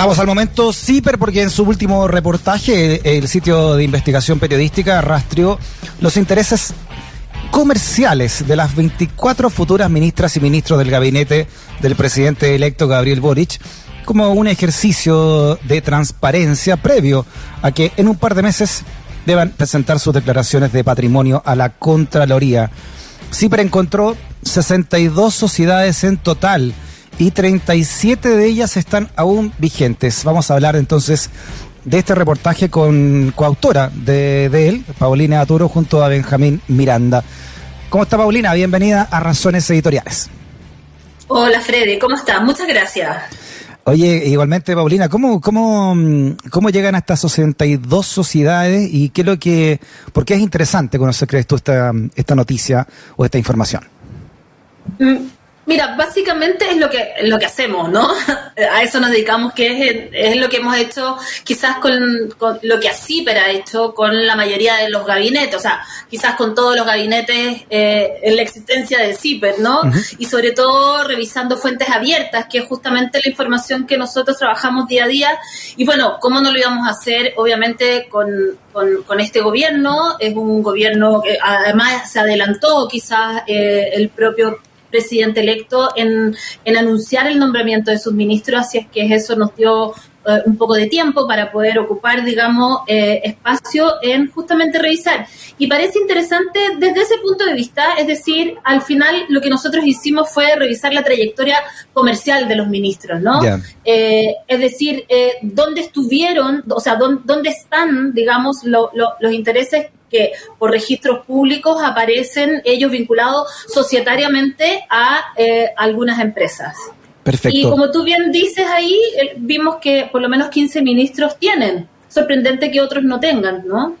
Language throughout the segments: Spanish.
Vamos al momento CIPER porque en su último reportaje el sitio de investigación periodística rastreó los intereses comerciales de las 24 futuras ministras y ministros del gabinete del presidente electo Gabriel Boric como un ejercicio de transparencia previo a que en un par de meses deban presentar sus declaraciones de patrimonio a la Contraloría. CIPER encontró 62 sociedades en total y 37 de ellas están aún vigentes. Vamos a hablar entonces de este reportaje con coautora de, de él, Paulina Aturo, junto a Benjamín Miranda. ¿Cómo está Paulina? Bienvenida a Razones Editoriales. Hola Freddy, ¿cómo estás? Muchas gracias. Oye, igualmente Paulina, ¿cómo, cómo, cómo llegan a estas 62 sociedades y qué es lo que, por qué es interesante conocer, crees tú, esta, esta noticia o esta información? Mira, básicamente es lo que lo que hacemos, ¿no? A eso nos dedicamos, que es, es lo que hemos hecho quizás con, lo que ACIPER ha hecho con la mayoría de los gabinetes, o sea, quizás con todos los gabinetes eh, en la existencia de CIPER, ¿no? Y sobre todo revisando fuentes abiertas, que es justamente la información que nosotros trabajamos día a día. Y bueno, ¿cómo no lo íbamos a hacer? Obviamente con, con, con este gobierno, es un gobierno que además se adelantó quizás eh, el propio presidente electo en, en anunciar el nombramiento de sus ministros, así es que eso nos dio eh, un poco de tiempo para poder ocupar, digamos, eh, espacio en justamente revisar. Y parece interesante desde ese punto de vista, es decir, al final lo que nosotros hicimos fue revisar la trayectoria comercial de los ministros, ¿no? Eh, es decir, dónde estuvieron, o sea, dónde, dónde están, digamos, los intereses que por registros públicos aparecen ellos vinculados societariamente a eh, algunas empresas. Perfecto. Y como tú bien dices ahí, vimos que por lo menos 15 ministros tienen. Sorprendente que otros no tengan, ¿no?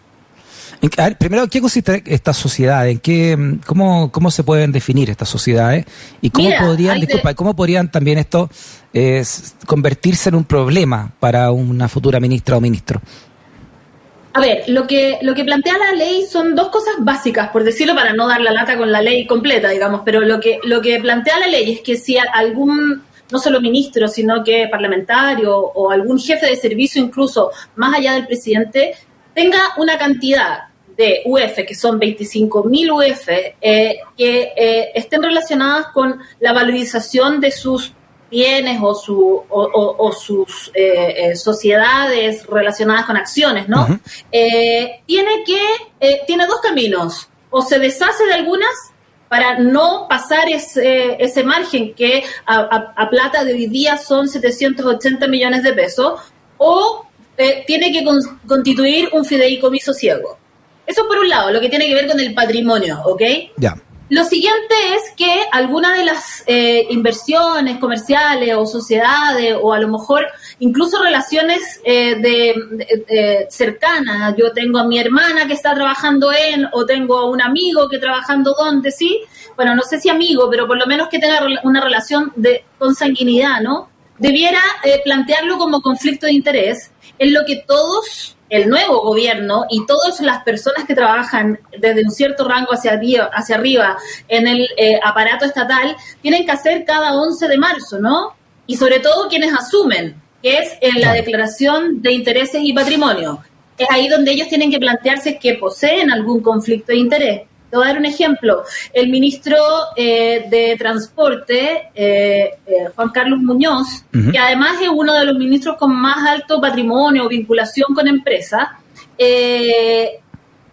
A ver, primero, ¿qué consiste esta sociedad? ¿En qué, cómo, cómo se pueden definir estas sociedades? ¿Y cómo podrían, disculpa, cómo podrían también esto eh, convertirse en un problema para una futura ministra o ministro? A ver, lo que, lo que plantea la ley son dos cosas básicas, por decirlo para no dar la lata con la ley completa, digamos, pero lo que, lo que plantea la ley es que si algún, no solo ministro, sino que parlamentario o algún jefe de servicio incluso más allá del presidente, tenga una cantidad de UF, que son 25.000 UF, eh, que eh, estén relacionadas con la valorización de sus bienes o, su, o, sus eh, eh, sociedades relacionadas con acciones, ¿no? Eh, tiene que, tiene dos caminos, o se deshace de algunas para no pasar ese, ese margen que a, plata de hoy día son 780 millones de pesos, o tiene que constituir un fideicomiso ciego. Eso por un lado, lo que tiene que ver con el patrimonio, ¿ok? Ya. Lo siguiente es que algunas de las eh, inversiones comerciales o sociedades o a lo mejor incluso relaciones eh, de, cercanas, yo tengo a mi hermana que está trabajando en o tengo a un amigo que trabajando donde, sí, bueno, no sé si amigo, pero por lo menos que tenga una relación de consanguinidad, ¿no? Debiera eh, plantearlo como conflicto de interés en lo que todos el nuevo gobierno y todas las personas que trabajan desde un cierto rango hacia arriba, hacia arriba en el eh, aparato estatal tienen que hacer cada 11 de marzo, ¿no? Y sobre todo quienes asumen, que es en la declaración de intereses y patrimonio. Es ahí donde ellos tienen que plantearse que poseen algún conflicto de interés. Te voy a dar un ejemplo. El ministro eh, de Transporte, eh, eh, Juan Carlos Muñoz, que además es uno de los ministros con más alto patrimonio o vinculación con empresas,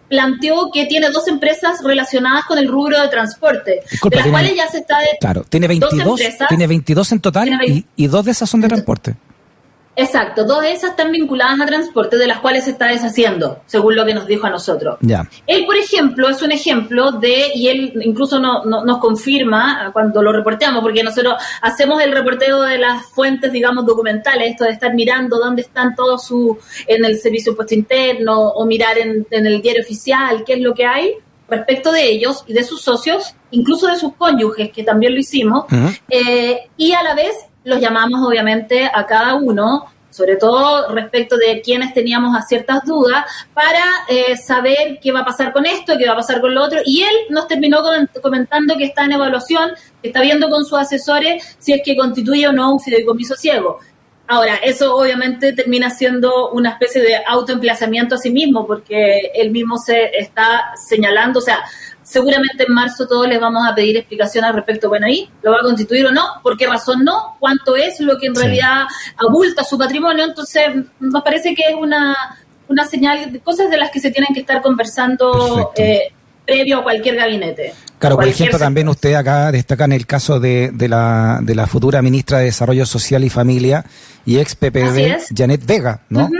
planteó que tiene dos empresas relacionadas con el rubro de transporte, de las cuales ya se está... claro, tiene 22, tiene 22 en total y, y dos de esas son de transporte. Exacto, dos de esas están vinculadas a transporte, de las cuales se está deshaciendo, según lo que nos dijo a nosotros. Ya. Él, por ejemplo, es un ejemplo de, y él incluso no, nos confirma cuando lo reporteamos, porque nosotros hacemos el reporteo de las fuentes, digamos, documentales, esto de estar mirando dónde están todos su, en el servicio puesto interno, o mirar en, el diario oficial, qué es lo que hay respecto de ellos y de sus socios, incluso de sus cónyuges, que también lo hicimos, eh, y a la vez los llamamos obviamente a cada uno, sobre todo respecto de quienes teníamos a ciertas dudas, para eh, saber qué va a pasar con esto, qué va a pasar con lo otro. Y él nos terminó comentando que está en evaluación, que está viendo con sus asesores si es que constituye o no un fideicomiso ciego. Ahora, eso obviamente termina siendo una especie de autoemplazamiento a sí mismo, porque él mismo se está señalando, o sea, seguramente en marzo todos les vamos a pedir explicación al respecto. Bueno, ahí lo va a constituir o no, por qué razón no, cuánto es lo que en realidad abulta su patrimonio. Entonces, nos parece que es una, una señal de cosas de las que se tienen que estar conversando eh, previo a cualquier gabinete. Claro, por ejemplo, también usted acá destaca en el caso de, de, la, de la futura ministra de Desarrollo Social y Familia y ex PPD, Janet Vega, ¿no?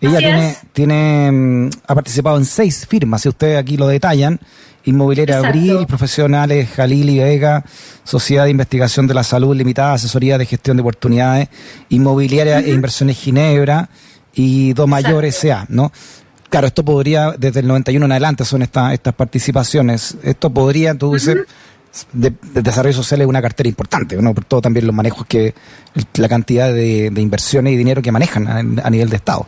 Ella tiene, tiene, mm, ha participado en seis firmas, si ustedes aquí lo detallan, Inmobiliaria Abril, Profesionales Jalil y Vega, Sociedad de Investigación de la Salud Limitada, Asesoría de Gestión de Oportunidades, Inmobiliaria e Inversiones Ginebra y Do Mayor S.A., ¿no? Claro, esto podría, desde el 91 en adelante son estas estas participaciones. Esto podría, tú dices, de, desarrollo social es una cartera importante, ¿no? Por todo también los manejos que, la cantidad de, inversiones y dinero que manejan a, nivel de Estado.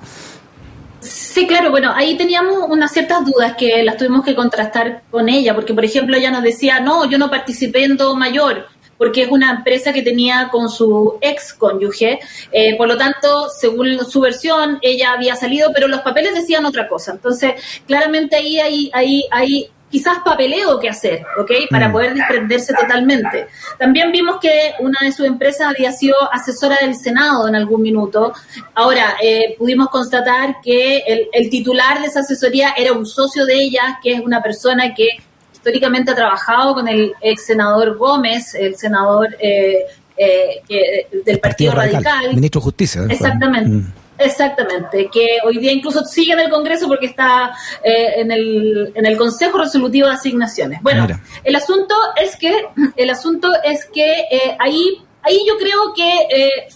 Sí, claro, bueno, ahí teníamos unas ciertas dudas que las tuvimos que contrastar con ella, porque por ejemplo ella nos decía, no, yo no participé en Do Mayor, porque es una empresa que tenía con su ex cónyuge. Eh, por lo tanto, según su versión, ella había salido, pero los papeles decían otra cosa. Entonces, claramente ahí hay, hay, hay quizás papeleo que hacer, ¿ok? Para mm. poder desprenderse totalmente. También vimos que una de sus empresas había sido asesora del Senado en algún minuto. Ahora, eh, pudimos constatar que el, el, titular de esa asesoría era un socio de ella, que es una persona que históricamente ha trabajado con el ex senador Gómez, el senador eh, eh, del Partido, Radical, Ministro de Justicia. Exactamente. Mm. Exactamente, que hoy día incluso sigue en el Congreso porque está eh, en, el, en el Consejo Resolutivo de Asignaciones. Bueno, el asunto es que el asunto es que ahí ahí yo creo que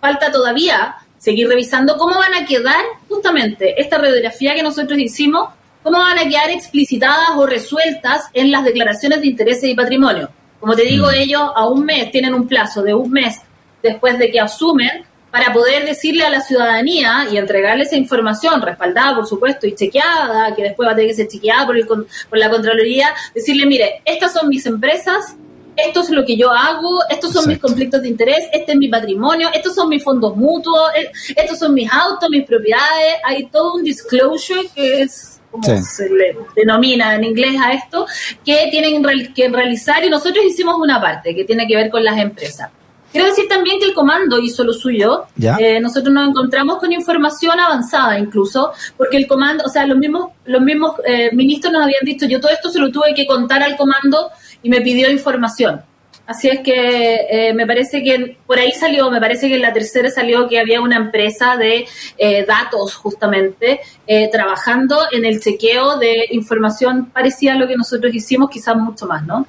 falta todavía seguir revisando cómo van a quedar justamente esta radiografía que nosotros hicimos ¿cómo van a quedar explicitadas o resueltas en las declaraciones de intereses y patrimonio? Como te digo, ellos a un mes tienen un plazo de un mes después de que asumen para poder decirle a la ciudadanía y entregarle esa información respaldada, por supuesto, y chequeada, que después va a tener que ser chequeada por, el, por la Contraloría, decirle, mire, estas son mis empresas, esto es lo que yo hago, estos son mis conflictos de interés, este es mi patrimonio, estos son mis fondos mutuos, eh, estos son mis autos, mis propiedades, hay todo un disclosure que es como se le denomina en inglés a esto, que tienen que realizar y nosotros hicimos una parte que tiene que ver con las empresas. Quiero decir también que el comando hizo lo suyo. Eh, nosotros nos encontramos con información avanzada incluso, porque el comando, o sea, los mismos, los mismos eh, ministros nos habían dicho, yo todo esto se lo tuve que contar al comando y me pidió información. Así es que eh, me parece que por ahí salió, me parece que en la tercera salió que había una empresa de eh, datos justamente eh, trabajando en el chequeo de información parecida a lo que nosotros hicimos, quizás mucho más, ¿no?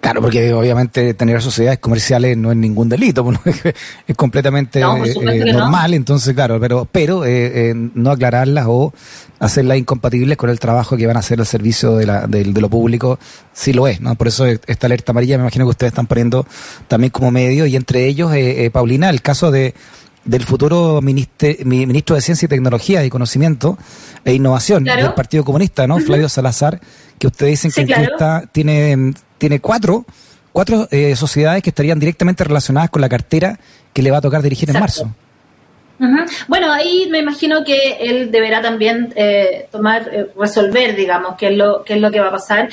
Claro, porque obviamente tener sociedades comerciales no es ningún delito, es completamente eh, normal, entonces claro, pero pero eh, eh, no aclararlas o hacerlas incompatibles con el trabajo que van a hacer al servicio de, la, de, lo público, sí lo es, ¿no? Por eso esta alerta amarilla me imagino que ustedes están poniendo también como medio y entre ellos, Paulina, el caso de del futuro ministro de Ciencia y Tecnología y Conocimiento e Innovación del Partido Comunista, ¿no? Flavio Salazar, que ustedes dicen que tiene tiene cuatro, cuatro eh, sociedades que estarían directamente relacionadas con la cartera que le va a tocar dirigir en marzo. Bueno, ahí me imagino que él deberá también eh, tomar, eh, resolver, digamos, qué es lo, qué es lo que va a pasar.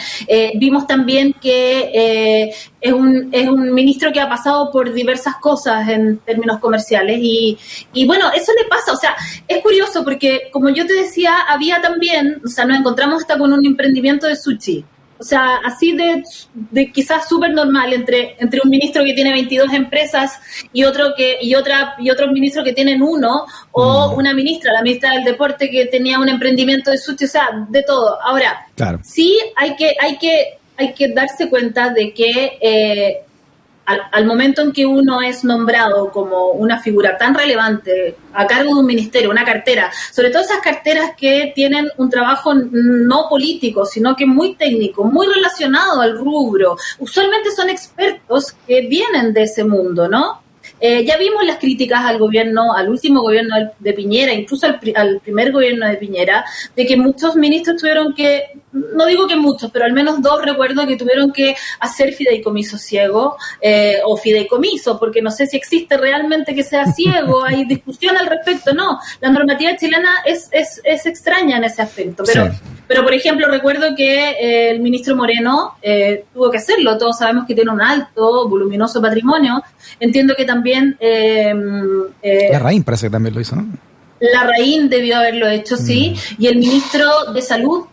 vimos también que es, un, es un ministro que ha pasado por diversas cosas en términos comerciales y, y bueno, eso le pasa, o sea, es curioso porque como yo te decía, había también, o sea, nos encontramos hasta con un emprendimiento de sushi. O sea, así de, de quizás súper normal entre, entre un ministro que tiene 22 empresas y otro que y otra y otros ministros que tienen uno o mm. una ministra, la ministra del deporte que tenía un emprendimiento de sushi, o sea, de todo. Ahora, sí hay que hay que hay que darse cuenta de que eh, al, momento en que uno es nombrado como una figura tan relevante a cargo de un ministerio, una cartera, sobre todo esas carteras que tienen un trabajo no político, sino que muy técnico, muy relacionado al rubro, usualmente son expertos que vienen de ese mundo, ¿no? Eh, ya vimos las críticas al gobierno, al último gobierno de Piñera, incluso al, al primer gobierno de Piñera, de que muchos ministros tuvieron que no digo que muchos, pero al menos dos recuerdo que tuvieron que hacer fideicomiso ciego eh, o fideicomiso, porque no sé si existe realmente que sea ciego, hay discusión al respecto, no, la normativa chilena es, es, es extraña en ese aspecto, pero, pero por ejemplo recuerdo que eh, el ministro Moreno eh, tuvo que hacerlo, todos sabemos que tiene un alto, voluminoso patrimonio, entiendo que también... la Raín parece que también lo hizo, ¿no? La Raín debió haberlo hecho, sí, mm. y el ministro de Salud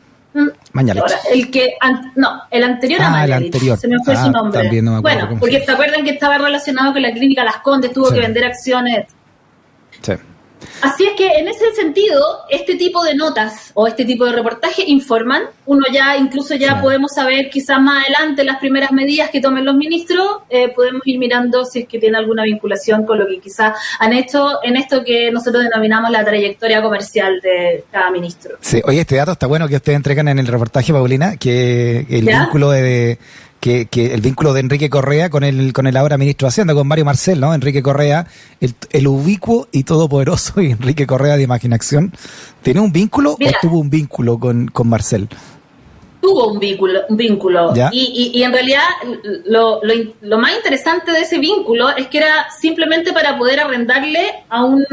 Mañalich. el que, no, el anterior ah, a el anterior. Se me fue su Ah, nombre. también no me bueno, porque se acuerdan que estaba relacionado con la clínica Las Condes, tuvo Sí. que vender acciones. Sí. Así es que en ese sentido, este tipo de notas o este tipo de reportaje informan. Uno ya, incluso ya Sí. podemos saber quizás más adelante las primeras medidas que tomen los ministros. eh, podemos ir mirando si es que tiene alguna vinculación con lo que quizás han hecho en esto que nosotros denominamos la trayectoria comercial de cada ministro. Sí, oye, este dato está bueno que ustedes entregan en el reportaje, Paulina, que el ¿Ya? vínculo de, de- que, que el vínculo de Enrique Correa con el con el ahora ministro de Hacienda, con Mario Marcel, ¿no? Enrique Correa, el, el ubicuo y todopoderoso y Enrique Correa de Imaginación, ¿tiene un vínculo Mira. o tuvo un vínculo con, con Marcel? tuvo un vínculo, un vínculo. ¿Ya? Y, y- y en realidad lo, lo lo más interesante de ese vínculo es que era simplemente para poder arrendarle a un,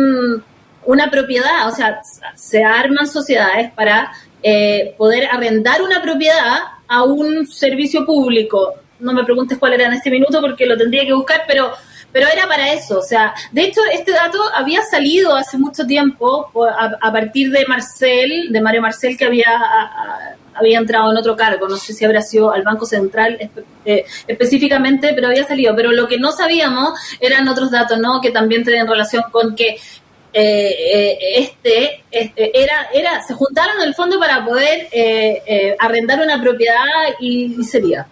una propiedad, o sea, se arman sociedades para eh, poder arrendar una propiedad a un servicio público. No me preguntes cuál era en este minuto porque lo tendría que buscar, pero pero era para eso, o sea, de hecho este dato había salido hace mucho tiempo a, a partir de Marcel, de Mario Marcel, que había, a- había entrado en otro cargo, no sé si habrá sido al Banco Central eh, específicamente, pero había salido. Pero lo que no sabíamos eran otros datos, ¿no? Que también tenían relación con que eh, eh, este, este era, era, se juntaron en el fondo para poder eh, arrendar una propiedad y, y sería.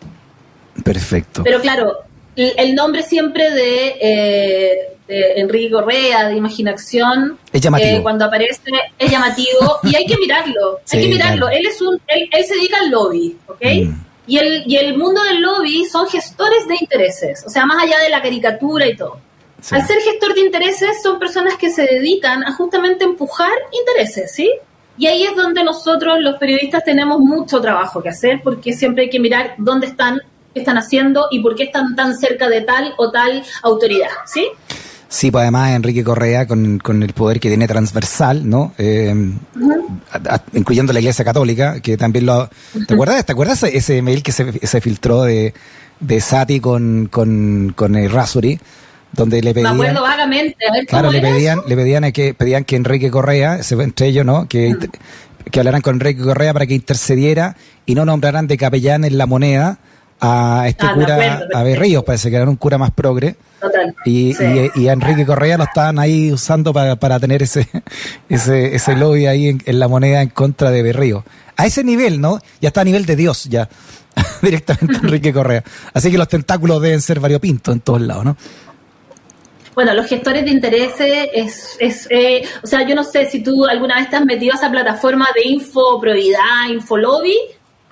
Perfecto. Pero claro, el el nombre siempre de, de Enrique Correa, de Imaginación, Es llamativo. cuando aparece es llamativo y hay que mirarlo, Sí, hay que mirarlo. claro. Él es un, él, él se dedica al lobby, ¿ok? Mm. Y el, y el mundo del lobby son gestores de intereses, o sea, más allá de la caricatura y todo. Sí. Al ser gestor de intereses son personas que se dedican a justamente empujar intereses, ¿sí? Y ahí es donde nosotros los periodistas tenemos mucho trabajo que hacer porque siempre hay que mirar dónde están, qué están haciendo y por qué están tan cerca de tal o tal autoridad, ¿sí? Sí, pues además Enrique Correa, con, con el poder que tiene transversal, ¿no? Eh, a- a- incluyendo la Iglesia Católica, que también lo... ¿Te acuerdas? ¿Te acuerdas ese, ese mail que se, se filtró de, de Sati con, con, con el Rasuri? Donde le Me pedían... acuerdo vagamente. A ver, Claro, ¿cómo le era pedían, eso? le pedían a que pedían que Enrique Correa, entre ellos, ¿no? Que, que hablaran con Enrique Correa para que intercediera y no nombraran de capellán en la moneda a este Ah, me cura, acuerdo, a. Berríos, parece que era un cura más progre. Total. Y, Sí. y, y a Enrique Correa lo estaban ahí usando para, para tener ese, ese, ese lobby ahí en, en la moneda en contra de Berrío. A ese nivel, ¿no? Ya está a nivel de Dios, ya. Directamente Enrique Correa. Así que los tentáculos deben ser variopintos en todos lados, ¿no? Bueno, los gestores de intereses es, es eh, o sea, yo no sé si tú alguna vez te has metido a esa plataforma de info probidad, infolobby,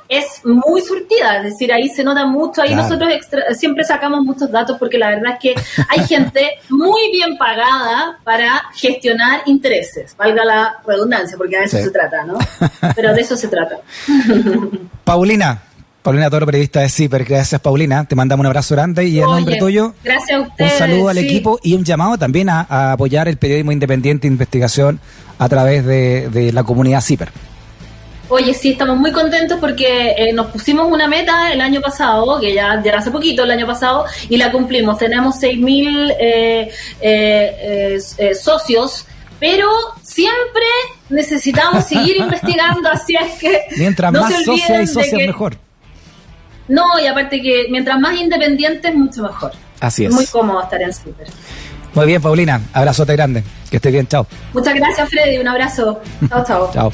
es muy surtida, es decir, ahí se nota mucho, ahí Claro. nosotros extra- siempre sacamos muchos datos porque la verdad es que hay gente muy bien pagada para gestionar intereses, valga la redundancia, porque a eso Sí. se trata, ¿no? Pero de eso se trata. Paulina, Paulina Toro, periodista de CIPER, gracias Paulina, te mandamos un abrazo grande y en nombre tuyo Gracias a un ustedes. saludo al sí. equipo y un llamado también a, a apoyar el periodismo independiente de investigación a través de, de la comunidad CIPER. Oye, sí, estamos muy contentos porque eh, nos pusimos una meta el año pasado, que ya, ya hace poquito, el año pasado, y la cumplimos. Tenemos 6.000 eh, eh, eh, socios, pero siempre necesitamos seguir investigando, así es que... Mientras no más se olviden y socias, mejor. No, y aparte que mientras más independientes, mucho mejor. Así es. Muy cómodo estar en Super. Muy bien, Paulina, abrazote grande, que estés bien, chao. Muchas gracias, Freddy. Un abrazo. Chao, chao. Chao.